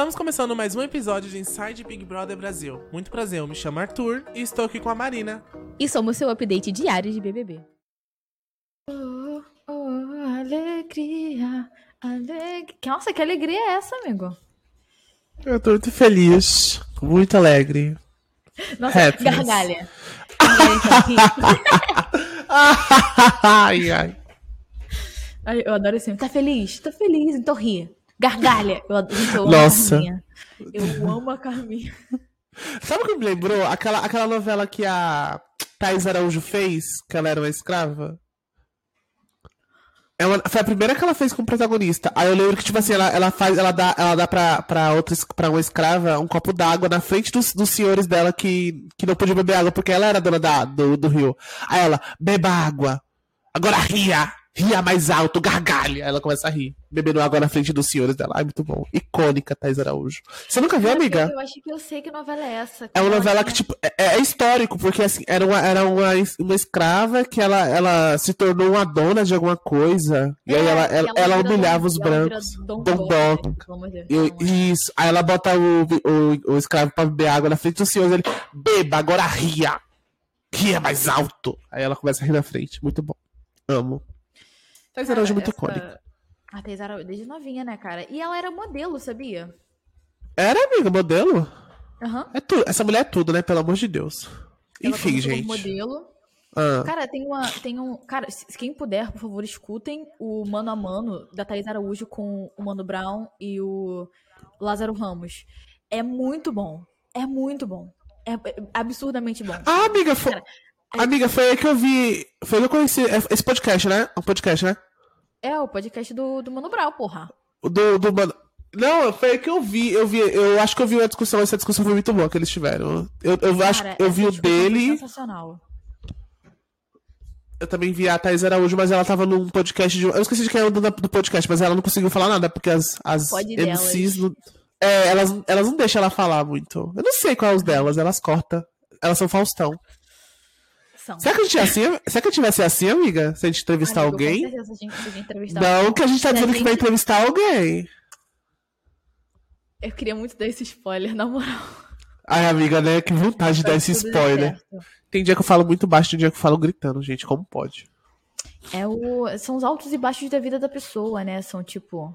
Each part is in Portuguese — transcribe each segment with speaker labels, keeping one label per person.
Speaker 1: Estamos começando mais um episódio de Inside Big Brother Brasil. Muito prazer, eu me chamo Arthur e estou aqui com a Marina.
Speaker 2: E somos seu update diário de BBB. Oh, oh, alegria, alegria. Nossa, que alegria é essa, amigo?
Speaker 1: Eu tô muito feliz, muito alegre.
Speaker 2: Nossa, Happiness. gargalha.
Speaker 1: ai, ai.
Speaker 2: ai. Eu adoro assim. Tá feliz? Tô feliz, então ri. Gargalha. Eu, gente, eu amo
Speaker 1: Nossa.
Speaker 2: a Carminha. Eu amo a Carminha.
Speaker 1: Sabe o que me lembrou? Aquela, aquela novela que a Thais Araújo fez, que ela era uma escrava? É uma, foi a primeira que ela fez com o protagonista. Aí eu lembro que, tipo assim, ela, ela faz, ela dá, ela dá pra, pra, outra, pra uma escrava um copo d'água na frente dos, dos senhores dela que, que não podiam beber água, porque ela era dona da, do, do rio. Aí ela, beba água. Agora ria! Ria mais alto, gargalha. Ela começa a rir, bebendo água na frente dos senhores dela. Ai, muito bom. Icônica, Thais Araújo. Você nunca viu, amiga?
Speaker 2: Eu acho que eu sei que novela é essa.
Speaker 1: É uma novela que, tipo, é, é, histórico, porque, assim, era uma, era uma, uma escrava que ela, ela se tornou uma dona de alguma coisa. É, e aí ela, ela, ela, ela humilhava os brancos. Dom Isso. Aí ela bota o, o, o escravo pra beber água na frente dos senhores. Ele, beba, agora ria. Ria mais alto. Aí ela começa a rir na frente. Muito bom. Amo. Thais Araújo é muito icônica.
Speaker 2: A Thais Araújo, desde novinha, né, cara? E ela era modelo, sabia?
Speaker 1: Era, amiga, modelo?
Speaker 2: Uhum.
Speaker 1: É tu... Essa mulher é tudo, né? Pelo amor de Deus. Ela Enfim, gente.
Speaker 2: modelo. Ah. Cara, tem uma. Tem um. Cara, quem puder, por favor, escutem o mano a mano da Thais Araújo com o Mano Brown e o Lázaro Ramos. É muito bom. É muito bom. É absurdamente bom.
Speaker 1: Ah, amiga, foi. Cara, é... Amiga, foi aí que eu vi. Foi aí que eu conheci. É, esse podcast, né? O podcast, né?
Speaker 2: É, o podcast do, do Mano Brown, porra.
Speaker 1: Do, do Mano. Não, foi aí que eu vi. Eu vi. Eu acho que eu vi uma discussão. Essa discussão foi muito boa que eles tiveram. Eu, eu Cara, acho eu vi o dele.
Speaker 2: Sensacional.
Speaker 1: Eu também vi a Thais Araújo, mas ela tava num podcast de. Eu esqueci de quem era do, do podcast, mas ela não conseguiu falar nada, porque as, as MCs. Não... É, elas, elas não deixam ela falar muito. Eu não sei qual é os delas, elas cortam. Elas são Faustão. Será que a gente é assim? Será que a gente vai ser assim, amiga? Se a gente entrevistar Amigo, alguém? Com certeza a gente entrevistar Não, alguém. que a gente tá dizendo gente... que vai entrevistar alguém.
Speaker 2: Eu queria muito dar esse spoiler, na moral.
Speaker 1: Ai, amiga, né? Que vontade de dar esse spoiler. Tem dia que eu falo muito baixo, tem dia que eu falo gritando, gente. Como pode?
Speaker 2: É o... São os altos e baixos da vida da pessoa, né? São, tipo...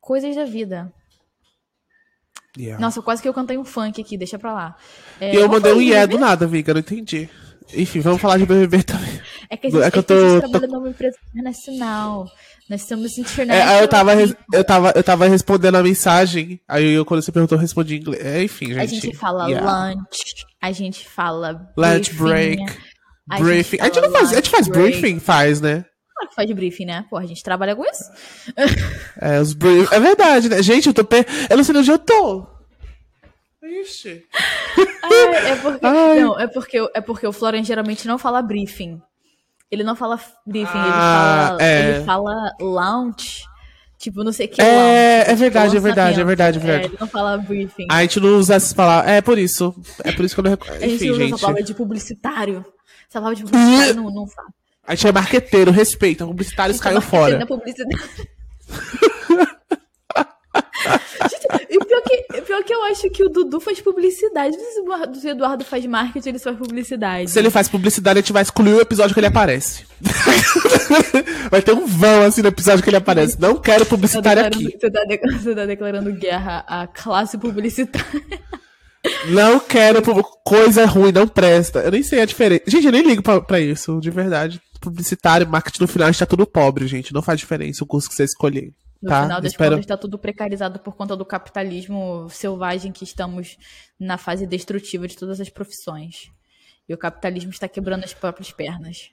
Speaker 2: Coisas da vida. Yeah. Nossa, quase que eu cantei um funk aqui, deixa pra lá.
Speaker 1: É, e eu mandei um yeah do nada, amiga, não entendi. Enfim, vamos falar de BBB também.
Speaker 2: É que a gente, é que eu tô, é que trabalha numa empresa internacional. Nós estamos internacionais.
Speaker 1: É, eu, tava, eu, tava, eu tava respondendo a mensagem, aí eu, quando você perguntou, eu respondi em inglês. É, enfim, gente.
Speaker 2: A gente fala yeah. lunch, a gente fala
Speaker 1: lunch break, a briefing. Gente a gente, não faz, a gente faz break. briefing, faz, né?
Speaker 2: Claro que faz briefing, né? Porra, a gente trabalha com isso.
Speaker 1: É, os briefing. É verdade, né? Gente, eu tô. Per... Eu não sei onde eu tô. Ixi.
Speaker 2: É porque, Ai. Não, é porque, é porque o Florian geralmente não fala briefing. Ele não fala briefing, ah, ele, fala, é. ele fala launch. Tipo, não sei o que.
Speaker 1: É, launch, é verdade, tipo, é verdade, é verdade, é verdade.
Speaker 2: É, ele não fala briefing.
Speaker 1: A gente não usa essas palavras. É por isso. É por isso que eu não reconheço.
Speaker 2: A gente
Speaker 1: Enfim,
Speaker 2: usa
Speaker 1: gente.
Speaker 2: essa palavra de publicitário. Essa palavra de publicitário não, não fala.
Speaker 1: A gente é marqueteiro, respeita. Publicitários caiu fora. Publicitário.
Speaker 2: Gente, e pior que, eu acho que o Dudu faz publicidade. Se o Eduardo faz marketing, ele faz publicidade.
Speaker 1: Se ele faz publicidade, a gente vai excluir o episódio que ele aparece. vai ter um vão assim no episódio que ele aparece. Não quero publicitário
Speaker 2: tá
Speaker 1: aqui.
Speaker 2: Você tá, você tá declarando guerra à classe publicitária.
Speaker 1: Não quero coisa ruim, não presta. Eu nem sei a diferença. Gente, eu nem ligo pra, pra isso, de verdade. Publicitário, marketing no final, a gente tá tudo pobre, gente. Não faz diferença o curso que você escolher.
Speaker 2: No
Speaker 1: tá,
Speaker 2: final das espero... contas, está tudo precarizado por conta do capitalismo selvagem que estamos na fase destrutiva de todas as profissões. E o capitalismo está quebrando as próprias pernas.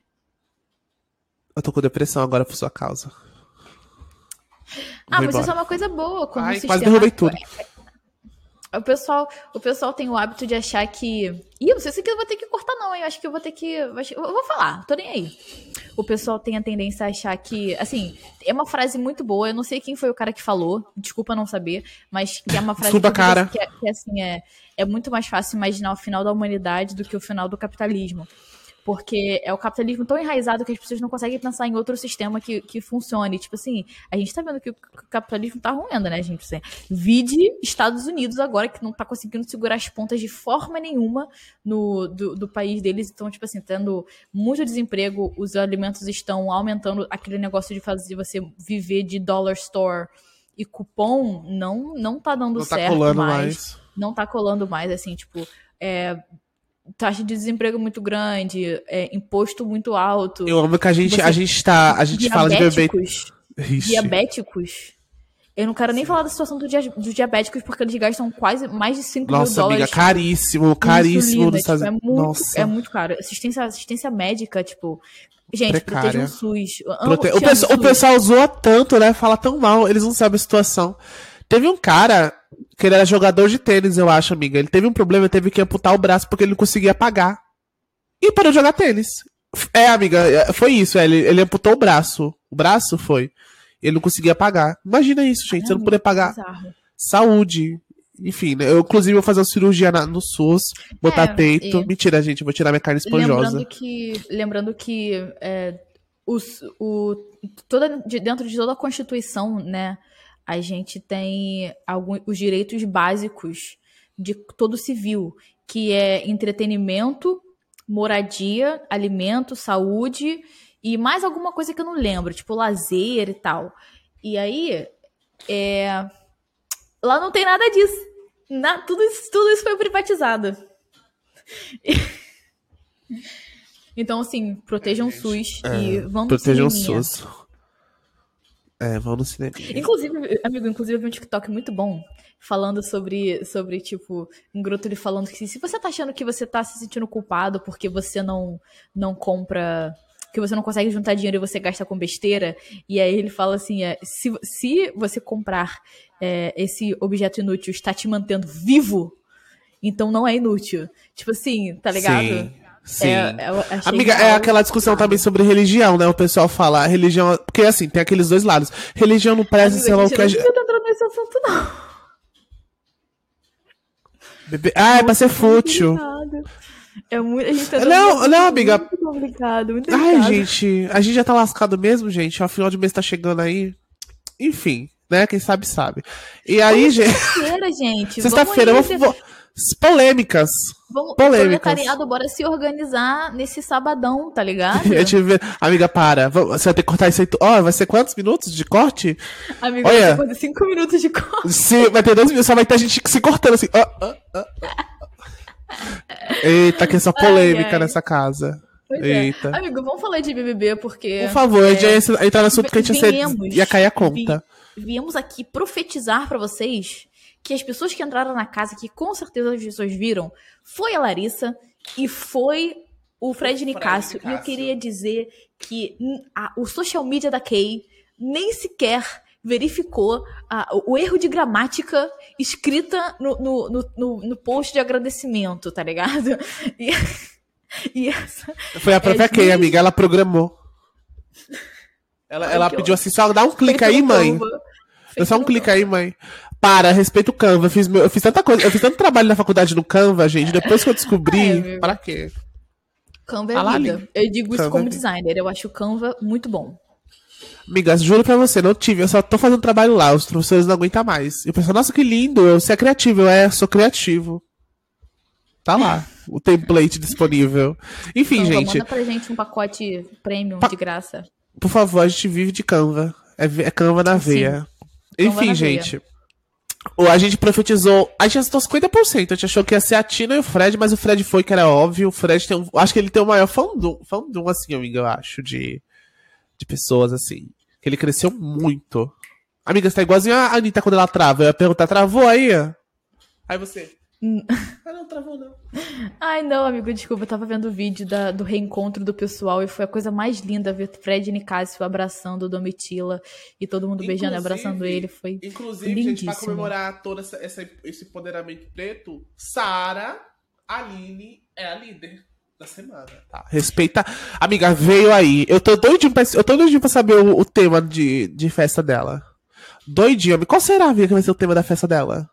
Speaker 1: Eu tô com depressão agora por sua causa.
Speaker 2: Ah, mas isso é uma coisa boa. Como
Speaker 1: Ai, quase derrubei tudo.
Speaker 2: O pessoal, o pessoal tem o hábito de achar que. Ih, não sei se aqui eu vou ter que cortar, não. Eu acho que eu vou ter que. Eu vou falar, tô nem aí. O pessoal tem a tendência a achar que. Assim, é uma frase muito boa. Eu não sei quem foi o cara que falou. Desculpa não saber. Mas que é uma frase
Speaker 1: Desculpa, cara.
Speaker 2: Que, é, que assim, é, é muito mais fácil imaginar o final da humanidade do que o final do capitalismo. Porque é o capitalismo tão enraizado que as pessoas não conseguem pensar em outro sistema que, que funcione. Tipo assim, a gente tá vendo que o capitalismo tá ruindo, né, gente? Assim, vide Estados Unidos agora, que não tá conseguindo segurar as pontas de forma nenhuma no, do, do país deles. Então, tipo assim, tendo muito desemprego, os alimentos estão aumentando aquele negócio de fazer você viver de dollar store e cupom não, não tá dando
Speaker 1: Não tá
Speaker 2: certo
Speaker 1: colando
Speaker 2: mais.
Speaker 1: mais.
Speaker 2: Não tá colando mais, assim, tipo, é, taxa de desemprego muito grande, é, imposto muito alto.
Speaker 1: Eu amo que a gente,
Speaker 2: Você-
Speaker 1: a gente tá. A gente fala de bebê.
Speaker 2: diabéticos,
Speaker 1: Ixi.
Speaker 2: diabéticos. Eu não quero nem falar da situação do dia- dos diabéticos, porque eles gastam quase mais de 5 mil
Speaker 1: Nossa,
Speaker 2: dólares.
Speaker 1: amiga, caríssimo, caríssimo nos Estados
Speaker 2: tipo, é muito,
Speaker 1: Nossa.
Speaker 2: é muito caro. Assistência, assistência médica, tipo. Gente,
Speaker 1: Precária.
Speaker 2: protejam o SUS.
Speaker 1: Prote-
Speaker 2: te
Speaker 1: O, pessoal, o pessoal zoa tanto, né? Fala tão mal, eles não sabem a situação. Teve um cara que ele era jogador de tênis, eu acho, amiga. Ele teve um problema, teve que amputar o braço porque ele não conseguia pagar. E parou de jogar tênis. É, amiga, é, foi isso. é, ele, ele amputou o braço. O braço foi. Ele não conseguia pagar. Imagina isso, gente. Você não poder pagar
Speaker 2: Bizarro.
Speaker 1: saúde. Enfim, né? Eu, inclusive, vou fazer uma cirurgia na- no SUS, botar
Speaker 2: É,
Speaker 1: peito.
Speaker 2: e-
Speaker 1: Mentira, gente, eu vou tirar minha carne esponjosa.
Speaker 2: Lembrando que, lembrando que é, os, o, toda, de- dentro de toda a Constituição, né, a gente tem alguns, os direitos básicos de todo civil, que é entretenimento, moradia, alimento, saúde e mais alguma coisa que eu não lembro, tipo lazer e tal. E aí, é, lá não tem nada disso. Na- tudo, isso, tudo isso foi privatizado. Então, assim, protejam o SUS e vão no
Speaker 1: Protejam o. SUS. É, vão no cinema.
Speaker 2: Inclusive, amigo, inclusive eu vi um TikTok muito bom falando sobre, sobre tipo, um grupo ele falando que se você tá achando que você tá se sentindo culpado porque você não, não compra, que você não consegue juntar dinheiro e você gasta com besteira, e aí ele fala assim, é, se, se você comprar é, esse objeto inútil está te mantendo vivo, então não é inútil. Tipo assim, tá ligado?
Speaker 1: Sim. Sim.
Speaker 2: É,
Speaker 1: Amiga, é aquela discussão também sobre religião, né? O pessoal fala, religião. Porque assim, tem aqueles dois lados. Religião não presta, sei lá o que a
Speaker 2: não
Speaker 1: gente.
Speaker 2: estar entrando nesse assunto, não.
Speaker 1: Bebê- Ah, é pra ser fútil.
Speaker 2: complicado. É muito. A gente tá
Speaker 1: Não, não, amiga.
Speaker 2: Muito complicado, muito
Speaker 1: Ai,
Speaker 2: delicado.
Speaker 1: gente, a gente já tá lascado mesmo, gente. O final de mês tá chegando aí. Enfim, né? Quem sabe, sabe. E aí, gente.
Speaker 2: Sexta-feira, gente.
Speaker 1: Sexta-feira, eu vou. Polêmicas.
Speaker 2: vamos
Speaker 1: polêmicas.
Speaker 2: proletariado, bora se organizar nesse sabadão, tá ligado?
Speaker 1: Eu tive... Amiga, para. Você vai ter que cortar isso aí. Ó, vai ser quantos minutos de corte?
Speaker 2: Amigo,
Speaker 1: Olha.
Speaker 2: Depois de cinco minutos de cor.
Speaker 1: Se, vai ter dois minutos, só vai ter gente se cortando assim. ó, ó. Eita, que essa polêmica
Speaker 2: ai.
Speaker 1: nessa casa.
Speaker 2: Pois é.
Speaker 1: Eita.
Speaker 2: Amigo, vamos falar de BBB, porque...
Speaker 1: Por favor, a gente ia entrar no assunto que a gente ia, ser, ia cair a conta.
Speaker 2: Viemos aqui profetizar pra vocês que as pessoas que entraram na casa, que com certeza as pessoas viram, foi a Larissa e foi o Fred
Speaker 1: Fred
Speaker 2: Nicásio. E eu queria dizer que a- o social media da Kay nem sequer verificou a- o erro de gramática escrita no, no, no, no- no post de agradecimento, tá ligado? E, e essa,
Speaker 1: Foi a própria
Speaker 2: É,
Speaker 1: Kay, amiga. Ela programou. Ela,
Speaker 2: Ai,
Speaker 1: ela pediu assim, só dá um clique aí, mãe.
Speaker 2: Feito
Speaker 1: só um clique
Speaker 2: Canva.
Speaker 1: aí, mãe. Para, respeita o Canva. Eu fiz, meu- eu fiz tanta coisa, eu fiz tanto trabalho na faculdade no Canva, gente. Depois que eu descobri,
Speaker 2: amigo.
Speaker 1: pra quê?
Speaker 2: Canva é vida.
Speaker 1: ali.
Speaker 2: Eu digo isso
Speaker 1: Canva
Speaker 2: como
Speaker 1: é
Speaker 2: designer. Eu acho o Canva muito bom.
Speaker 1: Amigas, juro pra você, não tive, eu só tô fazendo trabalho lá, os professores não aguentam mais. E o pessoal, nossa, que lindo, eu, você é criativo, eu é, sou criativo. Tá lá, o template disponível. Enfim,
Speaker 2: Canva,
Speaker 1: gente,
Speaker 2: manda pra gente um pacote premium
Speaker 1: Pa-
Speaker 2: de graça.
Speaker 1: por favor, a gente vive de Canva. É, é Canva na
Speaker 2: Sim.
Speaker 1: veia.
Speaker 2: Canva
Speaker 1: Enfim, gente. O, a gente profetizou. A gente acertou 50%. A gente achou que ia ser a Tina e o Fred, mas o Fred foi, que era óbvio. O Fred tem um. Acho que ele tem o maior fandom, fandom assim, amiga, eu acho, de, de pessoas, assim. Que ele cresceu muito. Amiga, você tá igualzinho a Anitta quando ela trava. Eu ia perguntar, travou aí? Aí você. Ah, não, travou não.
Speaker 2: Ai, não, amigo, desculpa. Eu tava vendo o vídeo da- do reencontro do pessoal e foi a coisa mais linda ver Fred e Nicásio abraçando o Domitila e todo mundo beijando e
Speaker 1: Inclusive-
Speaker 2: abraçando ele. Foi.
Speaker 1: Inclusive, gente, pra
Speaker 2: Lindíssimo.
Speaker 1: comemorar todo essa, essa- esse empoderamento preto, Sara Aline é a líder da semana. Tá. Respeita. Amiga, veio aí. Eu tô doidinho pra, eu tô doidinho pra saber o, o tema de, de festa dela. Doidinho. Qual será, amiga, que vai ser o tema da festa dela?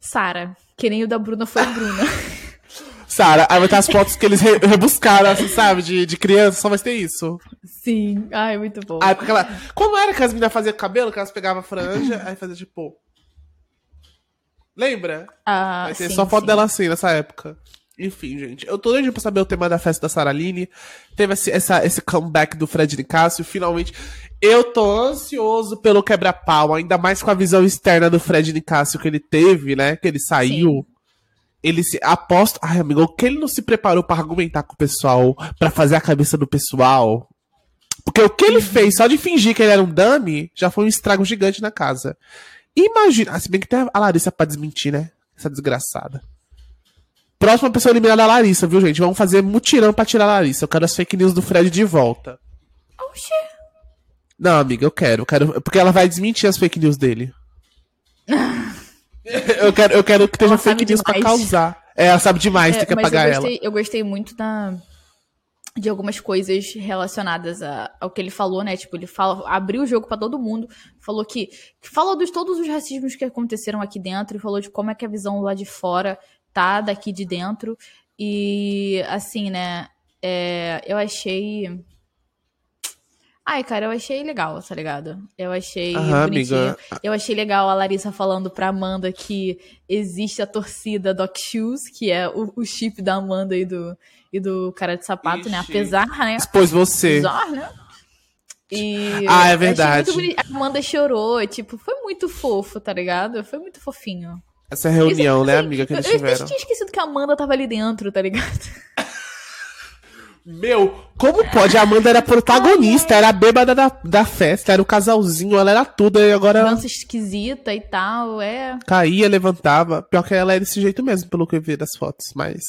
Speaker 2: Sara, que nem o da Bruna foi a Bruna.
Speaker 1: Sara, aí vai ter as fotos que eles re- rebuscaram, assim, sabe? De, de criança, só vai ter isso.
Speaker 2: Sim. Ai, muito bom.
Speaker 1: Aí, porque ela... Como era que as meninas faziam cabelo? Que elas pegavam a franja, aí fazia tipo. Lembra?
Speaker 2: Ah,
Speaker 1: Vai ter
Speaker 2: sim,
Speaker 1: só foto
Speaker 2: sim.
Speaker 1: dela assim nessa época. Enfim, gente. Eu tô doido pra saber o tema da festa da Saraline. Teve esse, essa, esse comeback do Fred Nicásio, finalmente. Eu tô ansioso pelo quebra-pau, ainda mais com a visão externa do Fred Nicásio que ele teve, né? Que ele saiu. Ele se. Aposto. Ai, amigo, o que ele não se preparou pra argumentar com o pessoal, pra fazer a cabeça do pessoal. Porque o que ele fez só de fingir que ele era um dummy já foi um estrago gigante na casa. Imagina. Ah, se bem que tem a Larissa pra desmentir, né? Essa desgraçada. Próxima pessoa eliminada é a Larissa, viu, gente? Vamos fazer mutirão pra tirar a Larissa. Eu quero as fake news do Fred de volta.
Speaker 2: Oxê.
Speaker 1: Não, amiga, eu quero. Eu quero porque ela vai desmentir as fake news dele. eu, quero, eu quero que esteja
Speaker 2: Ela sabe
Speaker 1: fake news pra causar. É, ela sabe demais,
Speaker 2: É,
Speaker 1: tem que
Speaker 2: mas
Speaker 1: apagar
Speaker 2: eu
Speaker 1: ela.
Speaker 2: gostei, eu gostei muito da, de algumas coisas relacionadas a- ao que ele falou, né? Tipo, ele fala, abriu o jogo pra todo mundo, falou que, que falou de todos os racismos que aconteceram aqui dentro e falou de como é que a visão lá de fora tá daqui de dentro. E assim, né? é, eu achei. Ai, cara, eu achei legal, tá ligado? Eu achei
Speaker 1: Aham,
Speaker 2: bonitinho.
Speaker 1: amiga.
Speaker 2: Eu achei legal a Larissa falando pra Amanda que existe a torcida Doc Shoes, que é o, o chip da Amanda e do, e do cara de sapato, né?
Speaker 1: Ixi.
Speaker 2: Apesar, né?
Speaker 1: Expôs você.
Speaker 2: Apesar, né? E
Speaker 1: Ah, é
Speaker 2: eu
Speaker 1: verdade.
Speaker 2: A Amanda chorou, tipo, foi muito fofo, tá ligado? Foi muito fofinho.
Speaker 1: Essa reunião,
Speaker 2: Isso,
Speaker 1: né,
Speaker 2: assim,
Speaker 1: amiga, que
Speaker 2: eu,
Speaker 1: eles
Speaker 2: eu
Speaker 1: tiveram.
Speaker 2: tinha esquecido que a Amanda tava ali dentro, tá ligado?
Speaker 1: Meu, como pode? A Amanda era protagonista, era a bêbada da, da festa, era o casalzinho, ela era tudo, e agora
Speaker 2: Dança esquisita e tal, é.
Speaker 1: caía, levantava. Pior que ela é desse jeito mesmo, pelo que eu vi das fotos, mas.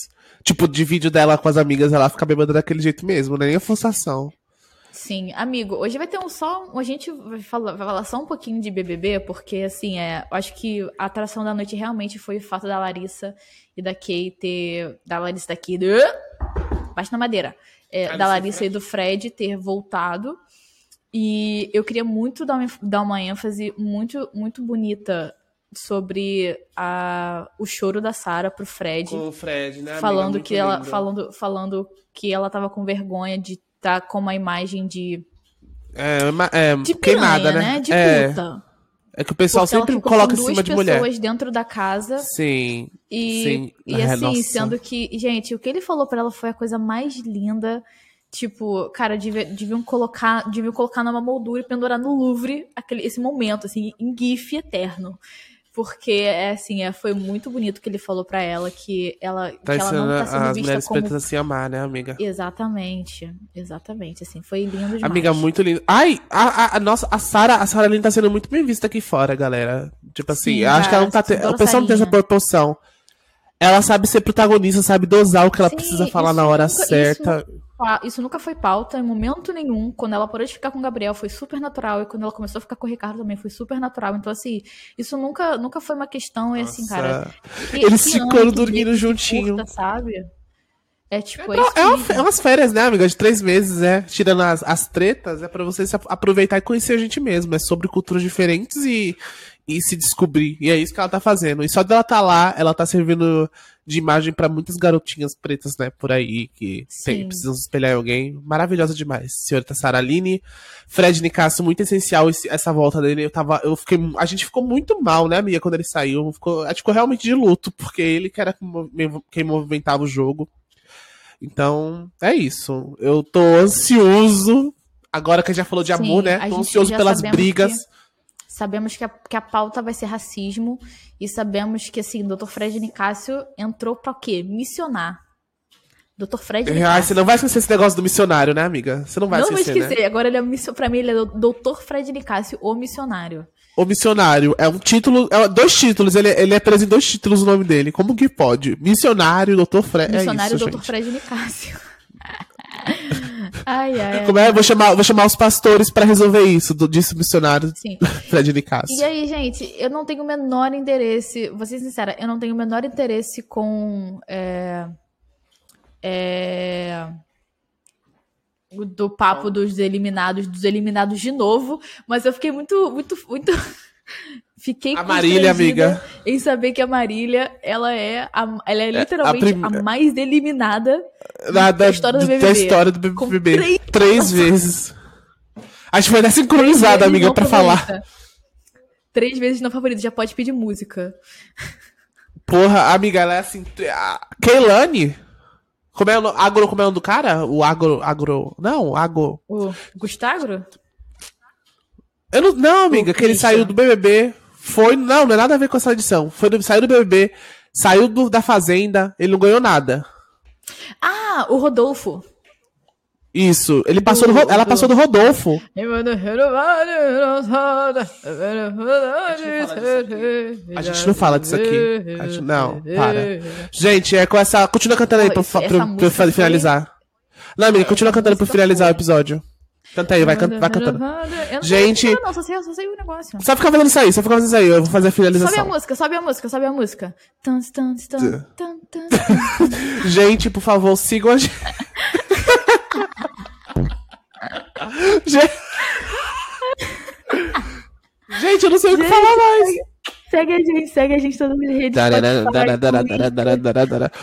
Speaker 1: Tipo, de vídeo dela com as amigas, ela fica bêbada daquele jeito mesmo, nem a forçação.
Speaker 2: Sim, amigo, hoje vai ter um só. A gente vai falar, vai falar só um pouquinho de BBB, porque, assim, é, eu acho que a atração da noite realmente foi o fato da Larissa e da Kay ter. Da Larissa daqui. Do, bate na madeira. É,
Speaker 1: Larissa
Speaker 2: da Larissa e do Fred ter voltado. E eu queria muito dar uma, dar uma ênfase muito, muito bonita sobre a, o choro da Sarah pro Fred
Speaker 1: Com o Fred, né?
Speaker 2: falando que ela falando falando que ela tava com vergonha de estar com uma imagem de
Speaker 1: É, ma- é
Speaker 2: de
Speaker 1: queimada,
Speaker 2: piranha,
Speaker 1: né?
Speaker 2: De
Speaker 1: é,
Speaker 2: puta.
Speaker 1: É que o pessoal
Speaker 2: Porque
Speaker 1: sempre coloca em cima de mulher.
Speaker 2: pessoas dentro da casa
Speaker 1: Sim.
Speaker 2: e,
Speaker 1: Sim.
Speaker 2: e assim,
Speaker 1: nossa.
Speaker 2: sendo que, gente, o que ele falou pra ela foi a coisa mais linda. Tipo, cara, devia- deviam colocar, deviam colocar numa moldura e pendurar no Louvre aquele, esse momento, assim, em gif eterno. Porque, é, assim, é, foi muito bonito que ele falou pra ela, que ela,
Speaker 1: Tá
Speaker 2: que ela não tá sendo
Speaker 1: as
Speaker 2: vista
Speaker 1: mulheres
Speaker 2: como
Speaker 1: pretas se amar, né, amiga?
Speaker 2: Exatamente, exatamente, assim, foi lindo demais.
Speaker 1: Amiga, muito lindo. Ai, a, a, a nossa, a Sara, a Sara Lynn tá sendo muito bem vista aqui fora, galera. Tipo assim,
Speaker 2: Sim,
Speaker 1: acho que ela não tá. O pessoal não tem essa proporção. Ela sabe ser protagonista, sabe dosar o que ela
Speaker 2: Sim,
Speaker 1: precisa falar
Speaker 2: isso
Speaker 1: na hora
Speaker 2: nunca-
Speaker 1: certa.
Speaker 2: Pa- Isso nunca foi pauta em momento nenhum. Quando ela parou de ficar com o Gabriel, foi super natural. E quando ela começou a ficar com o Ricardo também, foi super natural. Então, assim, isso nunca, nunca foi uma questão, e assim, cara. que-
Speaker 1: Eles
Speaker 2: que
Speaker 1: ficando dormindo juntinho.
Speaker 2: curta, sabe? É tipo, é,
Speaker 1: É,
Speaker 2: isso
Speaker 1: é, uma- é umas férias, né, amiga? De três meses, né? Tirando as, as tretas, é pra você se ap- aproveitar e conhecer a gente mesmo. É sobre culturas diferentes e, e se descobrir. E é isso que ela tá fazendo. E só dela tá lá, ela tá servindo de imagem pra muitas garotinhas pretas, né, por aí, que tem-
Speaker 2: Sim.
Speaker 1: precisam se espelhar em alguém. Maravilhosa demais. Senhorita Saraline. Fred Nicasso, muito essencial esse- essa volta dele. Eu tava. Eu fiquei. A gente ficou muito mal, né, amiga, quando ele saiu. Ficou, a gente ficou realmente de luto, porque ele que era quem mov- quem movimentava o jogo. Então, é isso. Eu tô ansioso. Agora que a gente já falou de
Speaker 2: Sim,
Speaker 1: amor, né? Tô ansioso pelas brigas.
Speaker 2: que- Sabemos que a, que a pauta vai ser racismo. E sabemos que, assim, o Dr. Fred Nicásio entrou pra o quê? Missionar. Dr. Fred
Speaker 1: Ah,
Speaker 2: Nicásio.
Speaker 1: você não vai esquecer esse negócio do missionário, né, amiga? Você não vai
Speaker 2: não vou
Speaker 1: esquecer,
Speaker 2: esquecer.
Speaker 1: né?
Speaker 2: Agora ele é pra mim, ele é Dr. Fred Nicásio, o missionário.
Speaker 1: O missionário é um título. É dois títulos. Ele, ele é preso em dois títulos o nome dele. Como que pode? Missionário, doutor Fred.
Speaker 2: Missionário
Speaker 1: é isso,
Speaker 2: Dr.
Speaker 1: gente.
Speaker 2: Fred Nicásio. ai, ai.
Speaker 1: Como é? Vou chamar, vou chamar os pastores pra resolver isso. Do, disse o missionário
Speaker 2: Sim.
Speaker 1: Fred Nicasso.
Speaker 2: E aí, gente, eu não tenho o menor interesse, vou ser sincera, eu não tenho o menor interesse com. É, é, o do papo dos eliminados, dos eliminados de novo, mas eu fiquei muito, muito, muito Fiquei
Speaker 1: A Marília, amiga.
Speaker 2: Em saber que a Marília, ela é, a, ela é literalmente a,
Speaker 1: prim-
Speaker 2: mais eliminada
Speaker 1: Da, da,
Speaker 2: história do
Speaker 1: da
Speaker 2: BBB.
Speaker 1: história do BBB.
Speaker 2: três-
Speaker 1: Três vezes. A gente foi até sincronizada, amiga,
Speaker 2: não
Speaker 1: falar.
Speaker 2: Três vezes não favorita, já pode pedir música.
Speaker 1: Porra, amiga, ela é assim. A Keilane? Como é o nome? Agro, como é o nome do cara? O agro. Agro. Não, agro.
Speaker 2: O Gustagro?
Speaker 1: Eu não, não amiga,
Speaker 2: O
Speaker 1: que ele
Speaker 2: Christian.
Speaker 1: saiu do BBB. Foi. Não, não é nada a ver com essa edição. Foi do, saiu do BBB, saiu do- da Fazenda, ele não ganhou nada.
Speaker 2: Ah, o Rodolfo.
Speaker 1: Isso. Ele passou do,
Speaker 2: Do-
Speaker 1: ela passou do Rodolfo. A gente não fala disso aqui. Gente- não, para. Gente, é com essa. Continua cantando aí pra, pra, pra, pra finalizar. Não, amiga, continua cantando pra finalizar o episódio. Canta aí, vai, vai cantando.
Speaker 2: Não
Speaker 1: Gente-
Speaker 2: sei, não, só sei, só sei o negócio.
Speaker 1: Só ficar fazendo isso aí, só ficar fazendo isso aí. Eu vou fazer a
Speaker 2: Sobe a
Speaker 1: finalização.
Speaker 2: música, sobe a música, sobe a música. Tan, tan, tan, tan, tan.
Speaker 1: Gente, por favor, sigam a gente. Gente... Eu não sei o que falar mais.
Speaker 2: Segue a gente, segue a gente todas as redes Spotify,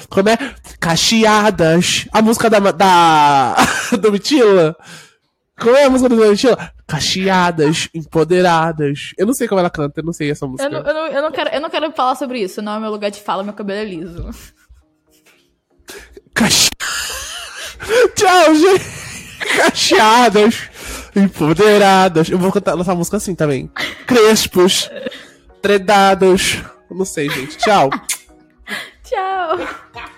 Speaker 1: Como é? Cacheadas. A música da. da do Mitila. Como é a música do Mitila? Cacheadas, empoderadas. Eu não sei como ela canta, eu não sei essa música.
Speaker 2: Eu não, eu, não, eu, não quero, eu não quero falar sobre isso, não é meu lugar de fala, meu cabelo é liso.
Speaker 1: Cache... Tchau, gente. Cacheadas, empoderadas. Eu vou cantar essa música assim também. Crespos, tredados. Não sei, gente. Tchau.
Speaker 2: Tchau!